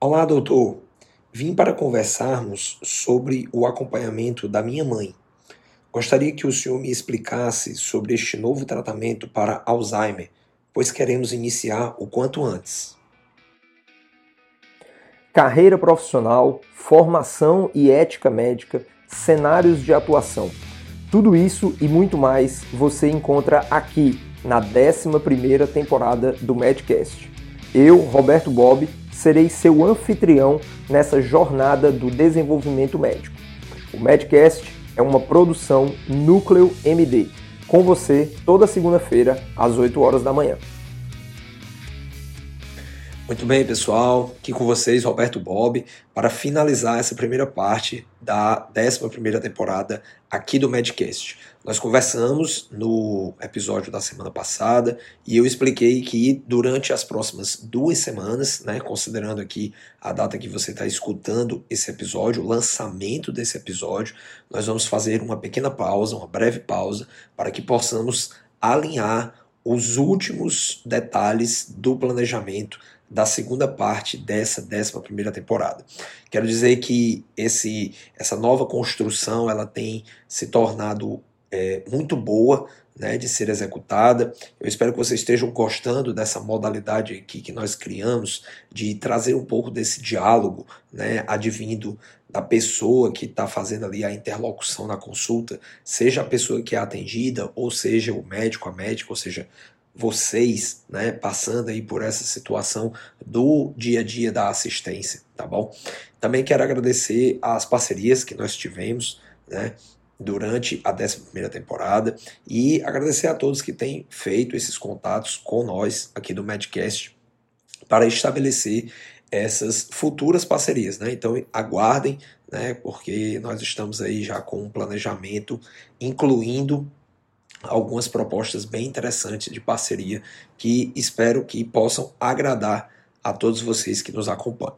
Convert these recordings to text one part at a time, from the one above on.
Olá, doutor. Vim para conversarmos sobre o acompanhamento da minha mãe. Gostaria que o senhor me explicasse sobre este novo tratamento para Alzheimer, pois queremos iniciar o quanto antes. Carreira profissional, formação e ética médica, cenários de atuação. Tudo isso e muito mais você encontra aqui na 11ª temporada do Medcast. Eu, Roberto Bob, serei seu anfitrião nessa jornada do desenvolvimento médico. O Medcast é uma produção Núcleo MD, com você toda segunda-feira às 8 horas da manhã. Muito bem, pessoal. Aqui com vocês, Roberto Bob, para finalizar essa primeira parte da 11 temporada aqui do Medcast. Nós conversamos no episódio da semana passada e eu expliquei que durante as próximas duas semanas, né, considerando aqui a data que você está escutando esse episódio, o lançamento desse episódio, nós vamos fazer uma pequena pausa, uma breve pausa, para que possamos alinhar os últimos detalhes do planejamento da segunda parte dessa décima primeira temporada. Quero dizer que esse, essa nova construção ela tem se tornado é, muito boa né, de ser executada. Eu espero que vocês estejam gostando dessa modalidade aqui que nós criamos de trazer um pouco desse diálogo, né, advindo da pessoa que está fazendo ali a interlocução na consulta, seja a pessoa que é atendida, ou seja o médico, a médica, ou seja, vocês, né, passando aí por essa situação do dia a dia da assistência, tá bom? Também quero agradecer as parcerias que nós tivemos, né, durante a 11 temporada e agradecer a todos que têm feito esses contatos com nós aqui do Medcast para estabelecer essas futuras parcerias, né? Então aguardem, né? Porque nós estamos aí já com um planejamento incluindo algumas propostas bem interessantes de parceria que espero que possam agradar a todos vocês que nos acompanham.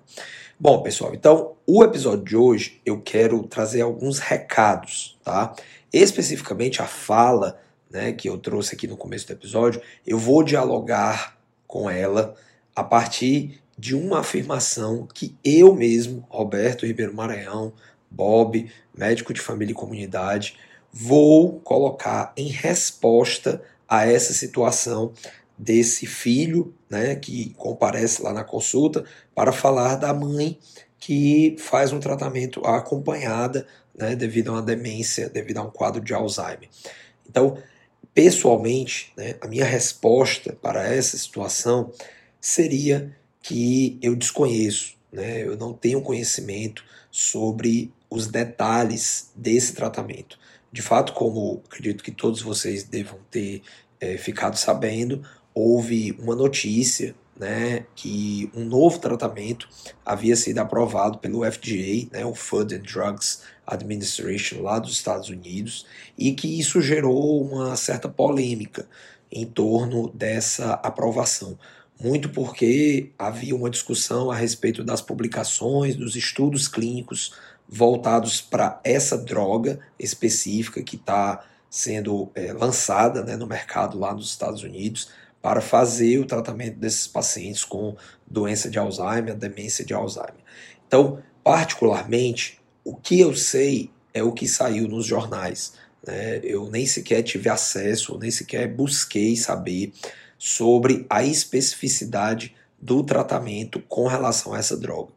Bom, pessoal, então o episódio de hoje eu quero trazer alguns recados, tá? Especificamente a fala, né, que eu trouxe aqui no começo do episódio, eu vou dialogar com ela a partir de uma afirmação que eu mesmo, Roberto Ribeiro Maranhão, Bob, médico de família e comunidade, vou colocar em resposta a essa situação desse filho, né, que comparece lá na consulta para falar da mãe que faz um tratamento acompanhada, né, devido a uma demência, devido a um quadro de Alzheimer. Então, pessoalmente, né, a minha resposta para essa situação seria que eu desconheço, né, eu não tenho conhecimento sobre os detalhes desse tratamento. De fato, como acredito que todos vocês devam ter é, ficado sabendo, houve uma notícia né, que um novo tratamento havia sido aprovado pelo FDA, né, o Food and Drugs Administration lá dos Estados Unidos, e que isso gerou uma certa polêmica em torno dessa aprovação. Muito porque havia uma discussão a respeito das publicações, dos estudos clínicos voltados para essa droga específica que está sendo é, lançada né, no mercado lá nos Estados Unidos para fazer o tratamento desses pacientes com doença de Alzheimer, demência de Alzheimer. Então, particularmente, o que eu sei é o que saiu nos jornais. Né? Eu nem sequer tive acesso, nem sequer busquei saber sobre a especificidade do tratamento com relação a essa droga.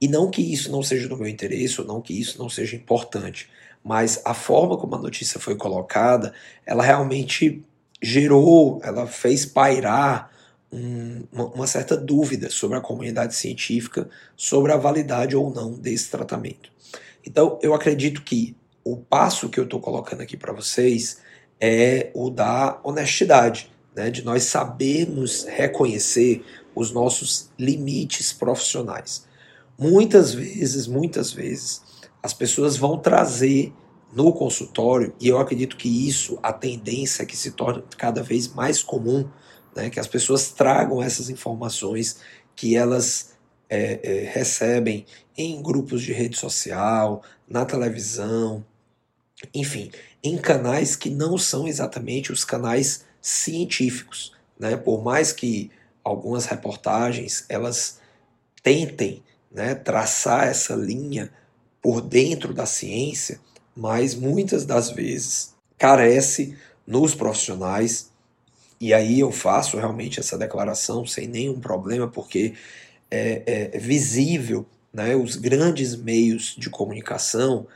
E não que isso não seja do meu interesse, ou não que isso não seja importante, mas a forma como a notícia foi colocada, ela realmente gerou, ela fez pairar um, uma, certa dúvida sobre a comunidade científica sobre a validade ou não desse tratamento. Então, eu acredito que o passo que eu estou colocando aqui para vocês é o da honestidade, né, de nós sabermos reconhecer os nossos limites profissionais. Muitas vezes, muitas vezes, as pessoas vão trazer no consultório, e eu acredito que isso, a tendência é que se torne cada vez mais comum, né, que as pessoas tragam essas informações que elas é, é, recebem em grupos de rede social, na televisão, enfim, em canais que não são exatamente os canais científicos. Né? Por mais que algumas reportagens elas tentem né, traçar essa linha por dentro da ciência, mas muitas das vezes carece nos profissionais, e aí eu faço realmente essa declaração sem nenhum problema, porque é, é visível né, os grandes meios de comunicação,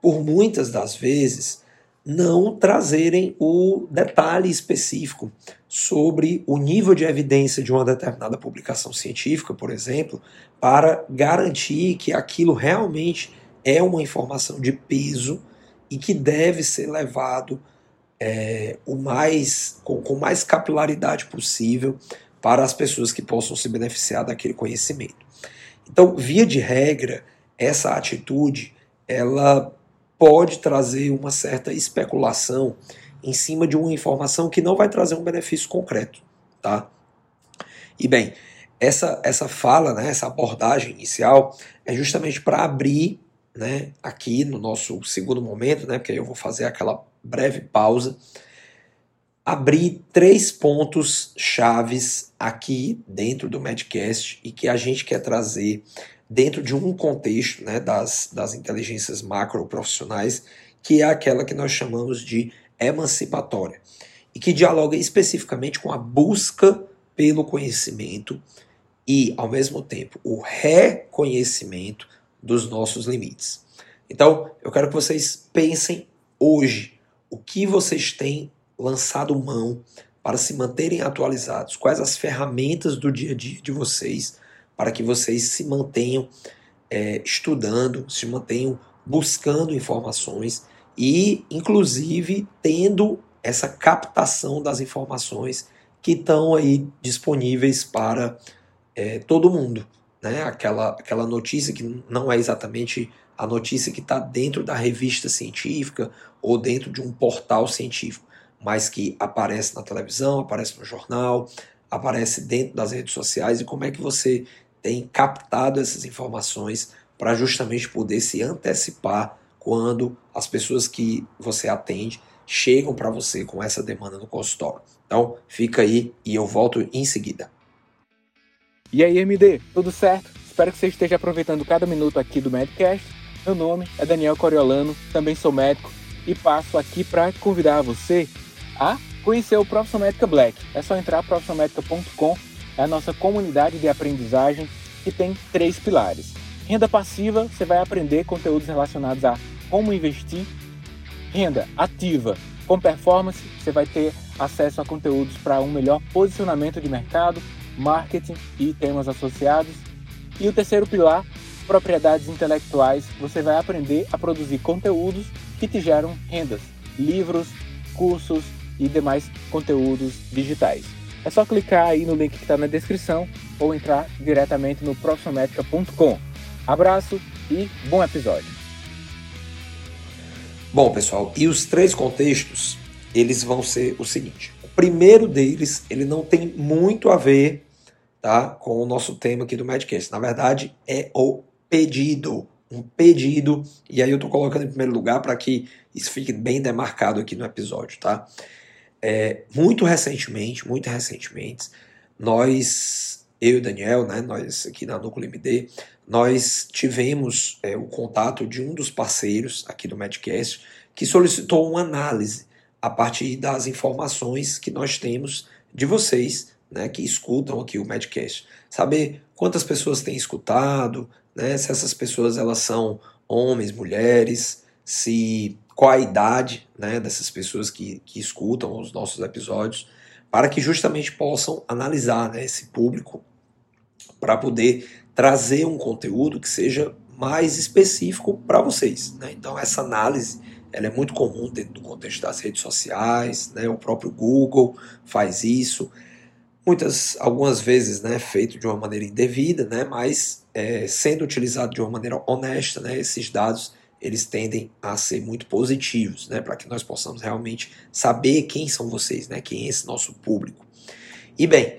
por muitas das vezes, não trazerem o detalhe específico sobre o nível de evidência de uma determinada publicação científica, por exemplo, para garantir que aquilo realmente é uma informação de peso e que deve ser levado é, o mais com, com mais capilaridade possível para as pessoas que possam se beneficiar daquele conhecimento. Então, via de regra, essa atitude ela pode trazer uma certa especulação em cima de uma informação que não vai trazer um benefício concreto, tá? E bem, essa essa fala, né, essa abordagem inicial é justamente para abrir, né, aqui no nosso segundo momento, né, porque aí eu vou fazer aquela breve pausa, abrir três pontos chaves aqui dentro do Medcast e que a gente quer trazer dentro de um contexto né, das, das inteligências macro profissionais, que é aquela que nós chamamos de emancipatória, e que dialoga especificamente com a busca pelo conhecimento e, ao mesmo tempo, o reconhecimento dos nossos limites. Então, eu quero que vocês pensem hoje o que vocês têm lançado mão para se manterem atualizados, quais as ferramentas do dia a dia de vocês para que vocês se mantenham é, estudando, se mantenham buscando informações e, inclusive, tendo essa captação das informações que estão aí disponíveis para é, todo mundo. Né? Aquela, aquela notícia que não é exatamente a notícia que está dentro da revista científica ou dentro de um portal científico, mas que aparece na televisão, aparece no jornal, aparece dentro das redes sociais e como é que você tem captado essas informações para justamente poder se antecipar quando as pessoas que você atende chegam para você com essa demanda no consultório. Então, fica aí e eu volto em seguida. E aí, MD, tudo certo? Espero que você esteja aproveitando cada minuto aqui do Medcast. Meu nome é Daniel Coriolano, também sou médico e passo aqui para convidar você a conhecer o Profissão Médica Black. É só entrar profissionalmedica.com é a nossa comunidade de aprendizagem que tem três pilares. Renda passiva, você vai aprender conteúdos relacionados a como investir. Renda ativa, com performance, você vai ter acesso a conteúdos para um melhor posicionamento de mercado, marketing e temas associados. E o terceiro pilar, propriedades intelectuais, você vai aprender a produzir conteúdos que te geram rendas, livros, cursos e demais conteúdos digitais. É só clicar aí no link que está na descrição ou entrar diretamente no profissionalmetrica.com. Abraço e bom episódio. Bom, pessoal, e os três contextos, eles vão ser o seguinte. O primeiro deles, ele não tem muito a ver tá, com o nosso tema aqui do Medcast. Na verdade, é o pedido. Um pedido, e aí eu estou colocando em primeiro lugar para que isso fique bem demarcado aqui no episódio, tá? É, muito recentemente, muito recentemente, nós, eu e o Daniel, né, nós aqui na Núcleo MD, nós tivemos é, o contato de um dos parceiros aqui do Medcast que solicitou uma análise a partir das informações que nós temos de vocês, né, que escutam aqui o Medcast. Saber quantas pessoas têm escutado, né, se essas pessoas elas são homens, mulheres, se qual a idade né, dessas pessoas que, que escutam os nossos episódios, para que justamente possam analisar né, esse público para poder trazer um conteúdo que seja mais específico para vocês. Né? Então essa análise ela é muito comum dentro do contexto das redes sociais, né? o próprio Google faz isso, muitas, algumas vezes né, feito de uma maneira indevida, né? mas é, sendo utilizado de uma maneira honesta, né, esses dados eles tendem a ser muito positivos, né, para que nós possamos realmente saber quem são vocês, né, quem é esse nosso público. E bem,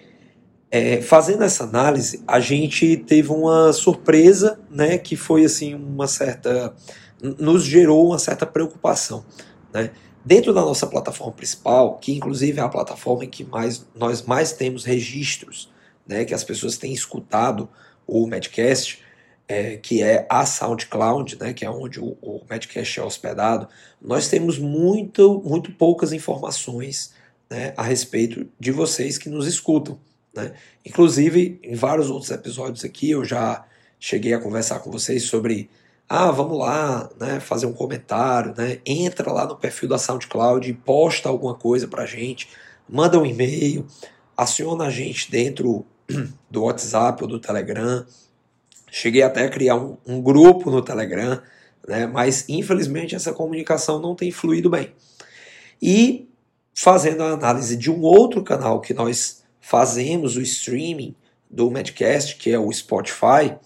é, fazendo essa análise, a gente teve uma surpresa, né, que foi assim uma certa, nos gerou uma certa preocupação, né. Dentro da nossa plataforma principal, que inclusive é a plataforma em que mais, nós mais temos registros, né, que as pessoas têm escutado o Medcast, é, que é a SoundCloud, né, que é onde o, o Medcast é hospedado, nós temos muito, muito poucas informações né, a respeito de vocês que nos escutam. Né? Inclusive, em vários outros episódios aqui, eu já cheguei a conversar com vocês sobre ah, vamos lá, né, fazer um comentário, né, entra lá no perfil da SoundCloud posta alguma coisa para a gente, manda um e-mail, aciona a gente dentro do WhatsApp ou do Telegram. Cheguei até a criar um, um grupo no Telegram, né, mas infelizmente essa comunicação não tem fluído bem. E fazendo a análise de um outro canal que nós fazemos o streaming do Medcast, que é o Spotify,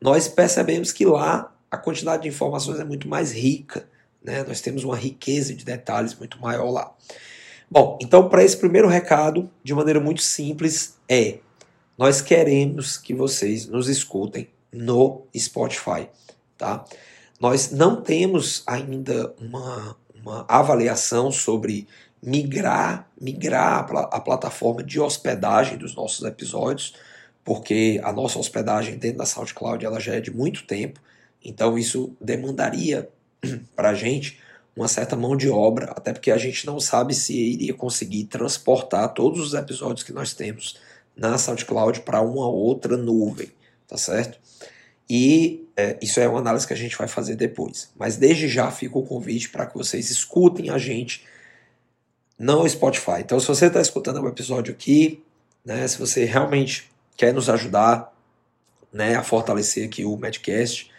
nós percebemos que lá a quantidade de informações é muito mais rica. Né? Nós temos uma riqueza de detalhes muito maior lá. Bom, então para esse primeiro recado, de maneira muito simples, é nós queremos que vocês nos escutem no Spotify, tá? Nós não temos ainda uma, uma avaliação sobre migrar, migrar a plataforma de hospedagem dos nossos episódios, porque a nossa hospedagem dentro da SoundCloud ela já é de muito tempo, então isso demandaria para a gente uma certa mão de obra, até porque a gente não sabe se iria conseguir transportar todos os episódios que nós temos na SoundCloud para uma outra nuvem, tá certo? E é, isso é uma análise que a gente vai fazer depois. Mas desde já fica o convite para que vocês escutem a gente no Spotify. Então, se você está escutando o episódio aqui, né, se você realmente quer nos ajudar né, a fortalecer aqui o Medcast,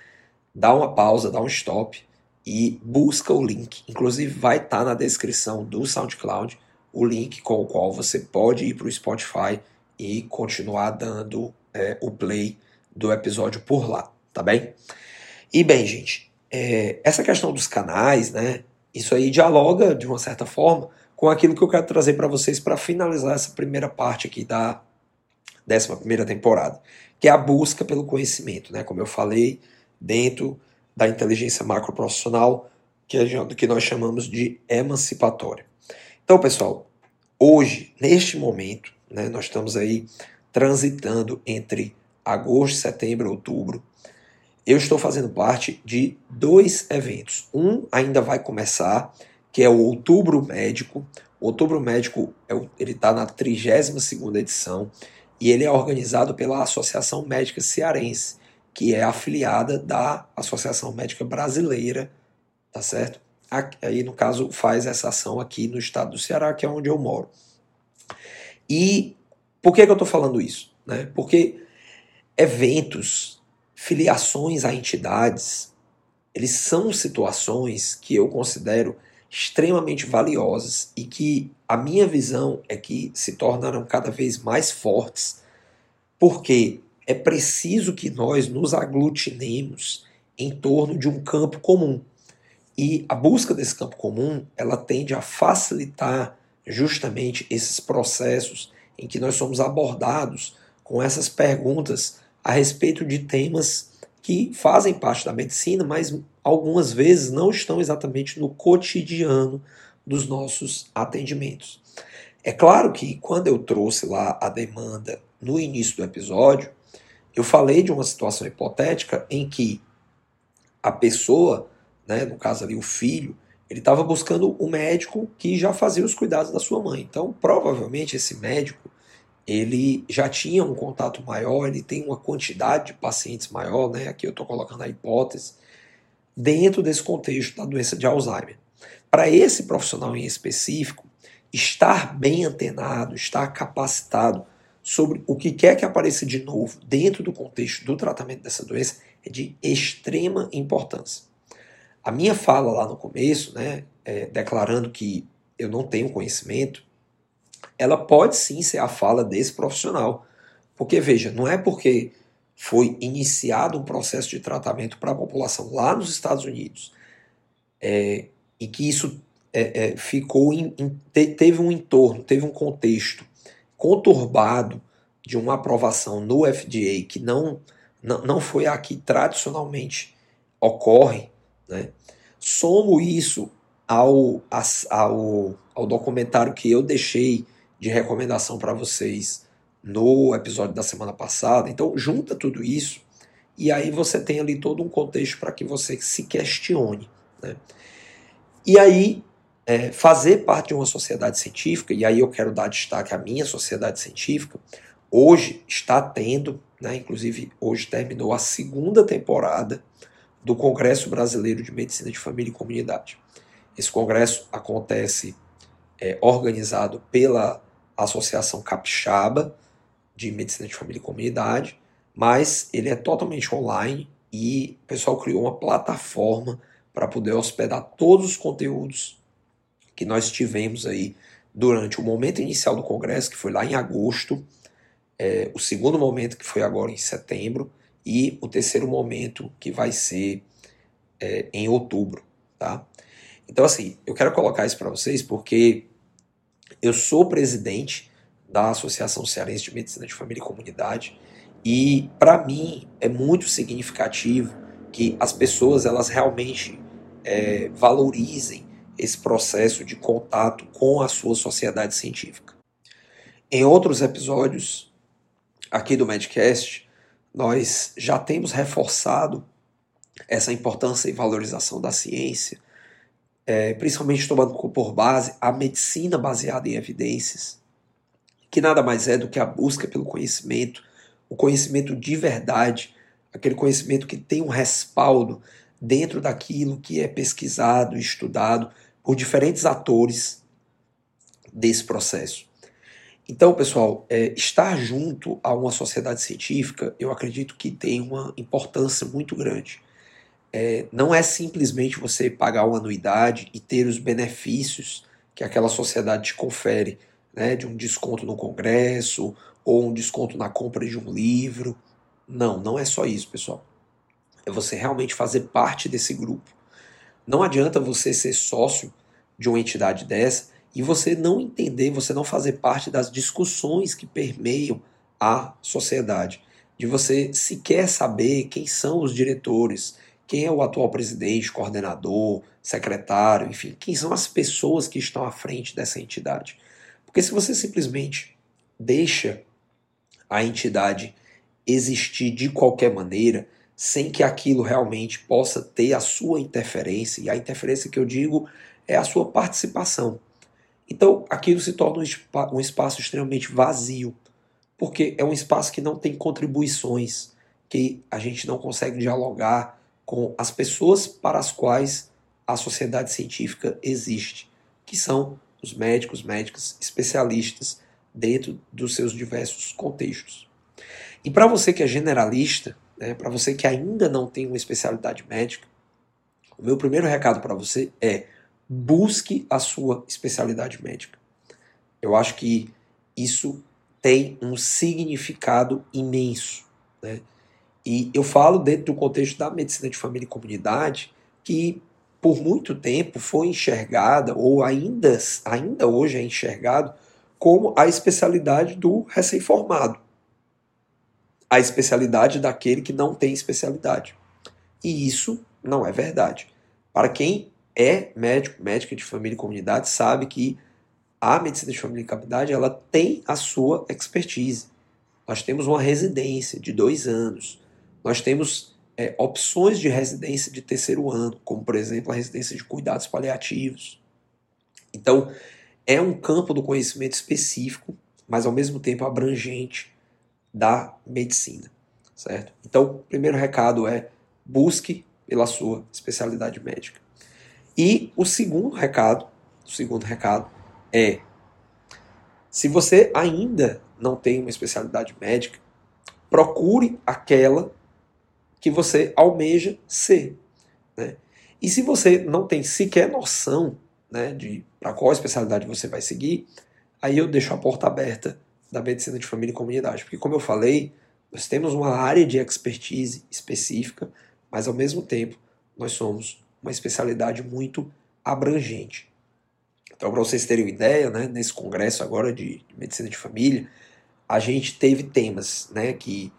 dá uma pausa, dá um stop e busca o link. Inclusive vai estar tá na descrição do SoundCloud o link com o qual você pode ir para o Spotify e continuar dando é, o play do episódio por lá, tá bem? E bem, gente, é, essa questão dos canais, né? Isso aí dialoga de uma certa forma com aquilo que eu quero trazer para vocês para finalizar essa primeira parte aqui da 11 primeira temporada, que é a busca pelo conhecimento, né? Como eu falei, dentro da inteligência macroprofissional, que, é, que nós chamamos de emancipatória. Então, pessoal, hoje, neste momento, né, nós estamos aí transitando entre agosto, setembro outubro. Eu estou fazendo parte de dois eventos. Um ainda vai começar, que é o Outubro Médico. O Outubro Médico é ele está na 32 edição e ele é organizado pela Associação Médica Cearense, que é afiliada da Associação Médica Brasileira, tá certo? Aí, no caso, faz essa ação aqui no estado do Ceará, que é onde eu moro. E por que, que eu estou falando isso? Né? Porque eventos, filiações a entidades, eles são situações que eu considero extremamente valiosas e que a minha visão é que se tornarão cada vez mais fortes, porque é preciso que nós nos aglutinemos em torno de um campo comum. E a busca desse campo comum, ela tende a facilitar justamente esses processos em que nós somos abordados com essas perguntas a respeito de temas que fazem parte da medicina, mas algumas vezes não estão exatamente no cotidiano dos nossos atendimentos. É claro que quando eu trouxe lá a demanda no início do episódio, eu falei de uma situação hipotética em que a pessoa, né, no caso ali o filho, ele estava buscando um médico que já fazia os cuidados da sua mãe. Então, provavelmente esse médico ele já tinha um contato maior, ele tem uma quantidade de pacientes maior, né? Aqui eu estou colocando a hipótese dentro desse contexto da doença de Alzheimer. Para esse profissional em específico, estar bem antenado, estar capacitado sobre o que quer que apareça de novo dentro do contexto do tratamento dessa doença é de extrema importância. A minha fala lá no começo, né, é, declarando que eu não tenho conhecimento, ela pode sim ser a fala desse profissional. Porque, veja, não é porque foi iniciado um processo de tratamento para a população lá nos Estados Unidos é, e que isso é, é, ficou teve um entorno, teve um contexto conturbado de uma aprovação no FDA que não, não, não foi a que tradicionalmente ocorre, né? somo isso ao, ao, ao documentário que eu deixei de recomendação para vocês no episódio da semana passada. Então, junta tudo isso e aí você tem ali todo um contexto para que você se questione. Né? E aí, é, fazer parte de uma sociedade científica, e aí eu quero dar destaque à minha sociedade científica, hoje está tendo, né, inclusive hoje terminou a segunda temporada do Congresso Brasileiro de Medicina de Família e Comunidade. Esse congresso acontece é, organizado pela Associação Capixaba de Medicina de Família e Comunidade, mas ele é totalmente online e o pessoal criou uma plataforma para poder hospedar todos os conteúdos que nós tivemos aí durante o momento inicial do congresso, que foi lá em agosto, é, o segundo momento, que foi agora em setembro, e o terceiro momento, que vai ser é, em outubro. Tá? Então, assim, eu quero colocar isso para vocês porque eu sou presidente da Associação Cearense de Medicina de Família e Comunidade e para mim é muito significativo que as pessoas elas realmente é, valorizem esse processo de contato com a sua sociedade científica. Em outros episódios aqui do Medcast, nós já temos reforçado essa importância e valorização da ciência, é, principalmente tomando por base a medicina baseada em evidências, que nada mais é do que a busca pelo conhecimento, o conhecimento de verdade, aquele conhecimento que tem um respaldo dentro daquilo que é pesquisado, estudado por diferentes atores desse processo. Então, pessoal, é, estar junto a uma sociedade científica, eu acredito que tem uma importância muito grande. É, não é simplesmente você pagar uma anuidade e ter os benefícios que aquela sociedade te confere, né, de um desconto no congresso ou um desconto na compra de um livro. Não, não é só isso, pessoal. É você realmente fazer parte desse grupo. Não adianta você ser sócio de uma entidade dessa e você não entender, você não fazer parte das discussões que permeiam a sociedade, de você sequer saber quem são os diretores, quem é o atual presidente, coordenador, secretário, enfim, quem são as pessoas que estão à frente dessa entidade. Porque se você simplesmente deixa a entidade existir de qualquer maneira, sem que aquilo realmente possa ter a sua interferência, e a interferência que eu digo é a sua participação. Então, aquilo se torna um espaço extremamente vazio, porque é um espaço que não tem contribuições, que a gente não consegue dialogar com as pessoas para as quais a sociedade científica existe, que são os médicos, médicas, especialistas dentro dos seus diversos contextos. E para você que é generalista, né, para você que ainda não tem uma especialidade médica, o meu primeiro recado para você é busque a sua especialidade médica. Eu acho que isso tem um significado imenso. Né? E eu falo dentro do contexto da medicina de família e comunidade que por muito tempo foi enxergada, ou ainda, ainda hoje é enxergado, como a especialidade do recém-formado. A especialidade daquele que não tem especialidade. E isso não é verdade. Para quem é médico, médica de família e comunidade, sabe que a medicina de família e comunidade ela tem a sua expertise. Nós temos uma residência de dois anos. Nós temos é, opções de residência de terceiro ano, como por exemplo a residência de cuidados paliativos. Então, é um campo do conhecimento específico, mas ao mesmo tempo abrangente da medicina, certo? Então, o primeiro recado é busque pela sua especialidade médica. E o segundo recado, o segundo recado é se você ainda não tem uma especialidade médica, procure aquela que você almeja ser. Né? E se você não tem sequer noção né, de para qual especialidade você vai seguir, aí eu deixo a porta aberta da medicina de família e comunidade. Porque, como eu falei, nós temos uma área de expertise específica, mas ao mesmo tempo nós somos uma especialidade muito abrangente. Então, para vocês terem uma ideia, né, nesse congresso agora de, medicina de família, a gente teve temas né, que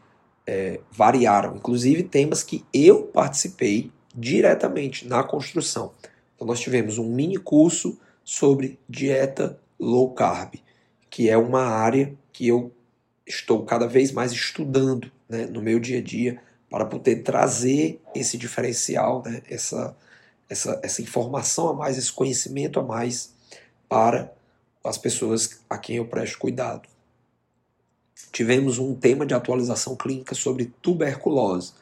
é, variaram, inclusive temas que eu participei diretamente na construção. Então, nós tivemos um mini curso sobre dieta low carb, que é uma área que eu estou cada vez mais estudando né, no meu dia a dia para poder trazer esse diferencial, né, essa, essa, essa informação a mais, esse conhecimento a mais para as pessoas a quem eu presto cuidado. Tivemos um tema de atualização clínica sobre tuberculose,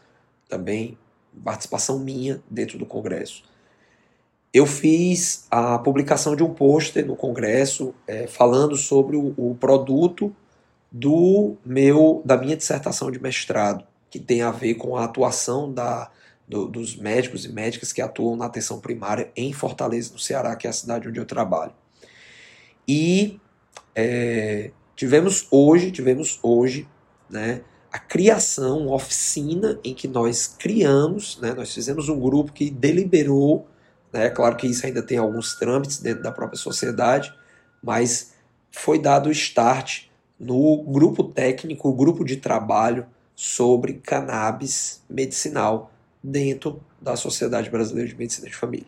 também participação minha dentro do congresso. Eu fiz a publicação de um pôster no congresso é, falando sobre o, o produto do meu da minha dissertação de mestrado, que tem a ver com a atuação da, do, dos médicos e médicas que atuam na atenção primária em Fortaleza, no Ceará, que é a cidade onde eu trabalho. E é, tivemos hoje, tivemos hoje, né, a criação, uma oficina em que nós criamos, né, nós fizemos um grupo que deliberou, né, claro que isso ainda tem alguns trâmites dentro da própria sociedade, mas foi dado o start no grupo técnico, grupo de trabalho sobre cannabis medicinal dentro da Sociedade Brasileira de Medicina de Família.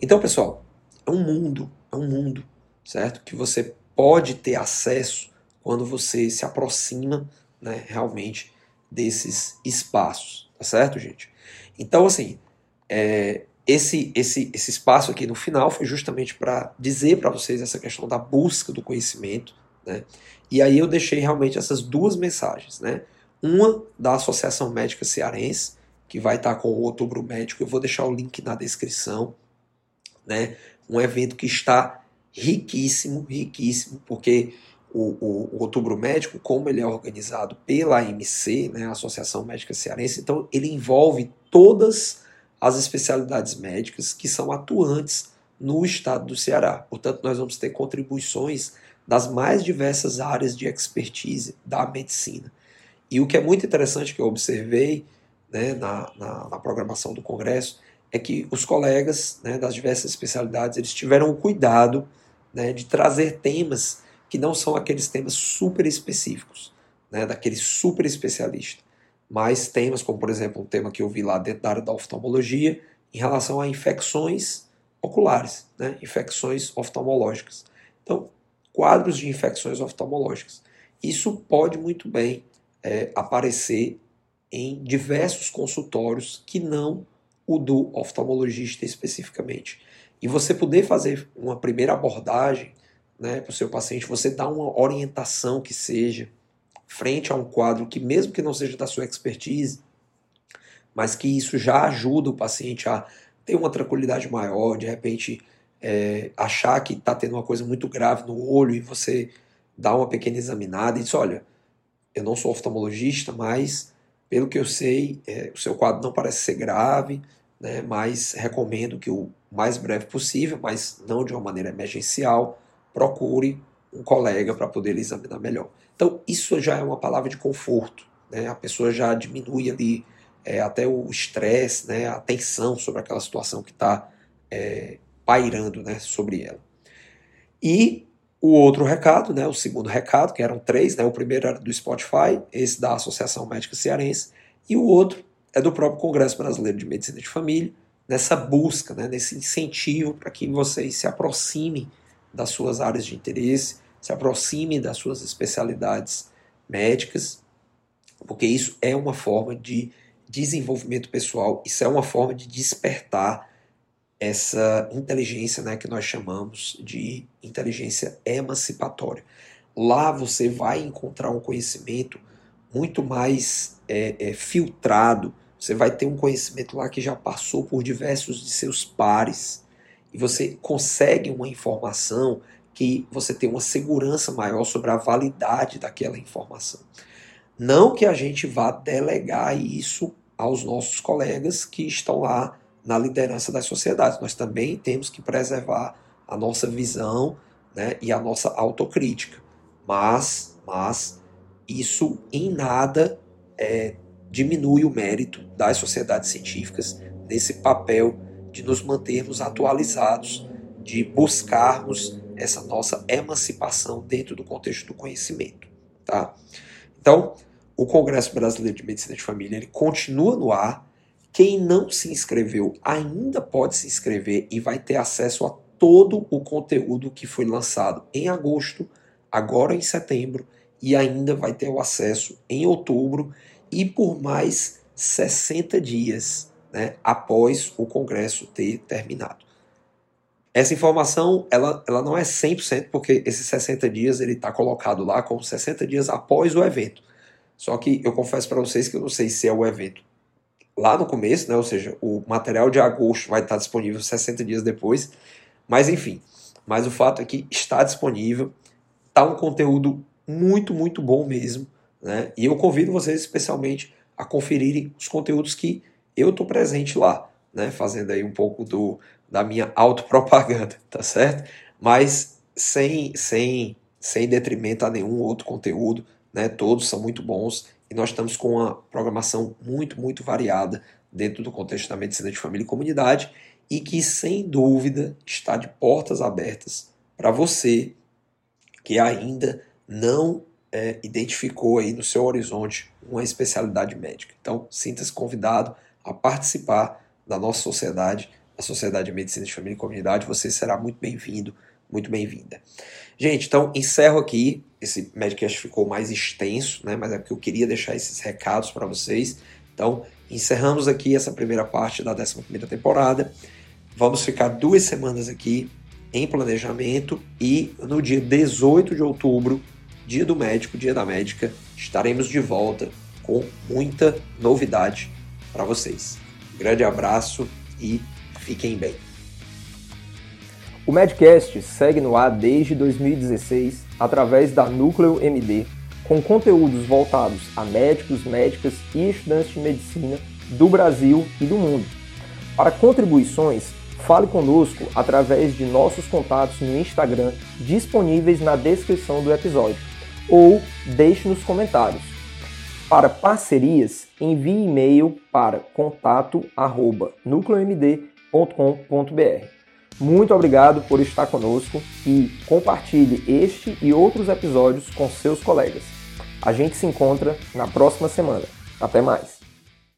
Então, pessoal, é um mundo, é um mundo, certo? Que você pode ter acesso quando você se aproxima, né, realmente desses espaços, tá certo, gente? Então, assim, é, esse, esse, esse espaço aqui no final foi justamente para dizer para vocês essa questão da busca do conhecimento, né? E aí eu deixei realmente essas duas mensagens, né? Uma da Associação Médica Cearense, que vai estar com o Outubro Médico, eu vou deixar o link na descrição, né? Um evento que está riquíssimo, riquíssimo, porque o, o, o, Outubro Médico, como ele é organizado pela AMC, né, Associação Médica Cearense, então ele envolve todas as especialidades médicas que são atuantes no estado do Ceará. Portanto, nós vamos ter contribuições das mais diversas áreas de expertise da medicina. E o que é muito interessante que eu observei né, na, na, na programação do Congresso é que os colegas né, das diversas especialidades eles tiveram o cuidado né, de trazer temas que não são aqueles temas super específicos, né, daquele super especialista, mas temas como, por exemplo, um tema que eu vi lá dentro da área da oftalmologia, em relação a infecções oculares, né, infecções oftalmológicas. Então, quadros de infecções oftalmológicas. Isso pode muito bem é, aparecer em diversos consultórios que não o do oftalmologista especificamente. E você poder fazer uma primeira abordagem né, para o seu paciente, você dá uma orientação que seja frente a um quadro que, mesmo que não seja da sua expertise, mas que isso já ajuda o paciente a ter uma tranquilidade maior, de repente é, achar que está tendo uma coisa muito grave no olho e você dá uma pequena examinada e diz: olha, eu não sou oftalmologista, mas pelo que eu sei, é, o seu quadro não parece ser grave, né, mas recomendo que o mais breve possível, mas não de uma maneira emergencial, procure um colega para poder examinar melhor. Então, isso já é uma palavra de conforto. Né? A pessoa já diminui ali é, até o estresse, né? a tensão sobre aquela situação que está é, pairando né? sobre ela. E o outro recado, né? o segundo recado, que eram três, né? o primeiro era do Spotify, esse da Associação Médica Cearense, e o outro é do próprio Congresso Brasileiro de Medicina de Família, nessa busca, né? nesse incentivo para que vocês se aproximem das suas áreas de interesse, se aproxime das suas especialidades médicas, porque isso é uma forma de desenvolvimento pessoal, isso é uma forma de despertar essa inteligência né, que nós chamamos de inteligência emancipatória. Lá você vai encontrar um conhecimento muito mais é, é, filtrado, você vai ter um conhecimento lá que já passou por diversos de seus pares, e você consegue uma informação que você tem uma segurança maior sobre a validade daquela informação. Não que a gente vá delegar isso aos nossos colegas que estão lá na liderança das sociedades. Nós também temos que preservar a nossa visão né, e a nossa autocrítica. Mas, mas isso em nada é, diminui o mérito das sociedades científicas nesse papel de nos mantermos atualizados, de buscarmos essa nossa emancipação dentro do contexto do conhecimento. Tá? Então, o Congresso Brasileiro de Medicina de Família ele continua no ar. Quem não se inscreveu ainda pode se inscrever e vai ter acesso a todo o conteúdo que foi lançado em agosto, agora em setembro e ainda vai ter o acesso em outubro e por mais 60 dias né, após o Congresso ter terminado. Essa informação ela, ela não é 100%, porque esses 60 dias ele está colocado lá como 60 dias após o evento. Só que eu confesso para vocês que eu não sei se é o evento lá no começo, né? ou seja, o material de agosto vai estar disponível 60 dias depois. Mas enfim, mas o fato é que está disponível, está um conteúdo muito, muito bom mesmo. Né? E eu convido vocês especialmente a conferirem os conteúdos que eu estou presente lá, né? fazendo aí um pouco do, da minha autopropaganda, tá certo? Mas sem, sem, sem detrimento a nenhum outro conteúdo, né? Todos são muito bons e nós estamos com uma programação muito, muito variada dentro do contexto da medicina de família e comunidade e que, sem dúvida, está de portas abertas para você que ainda não é, identificou aí no seu horizonte uma especialidade médica. Então, sinta-se convidado a participar da nossa sociedade a Sociedade de Medicina de Família e Comunidade, você será muito bem-vindo, muito bem-vinda. Gente, então encerro aqui. Esse Medcast ficou mais extenso, né? Mas é porque eu queria deixar esses recados para vocês. Então, encerramos aqui essa primeira parte da 11 temporada. Vamos ficar duas semanas aqui em planejamento e no dia 18 de outubro, dia do médico, dia da médica, estaremos de volta com muita novidade para vocês. grande abraço e Fiquem bem. O Medcast segue no ar desde 2016 através da Núcleo MD, com conteúdos voltados a médicos, médicas e estudantes de medicina do Brasil e do mundo. Para contribuições, fale conosco através de nossos contatos no Instagram disponíveis na descrição do episódio ou deixe nos comentários. Para parcerias, envie e-mail para contato@nucleomd www.ecoagro.com.br. Muito obrigado por estar conosco e compartilhe este e outros episódios com seus colegas. A gente se encontra na próxima semana. Até mais!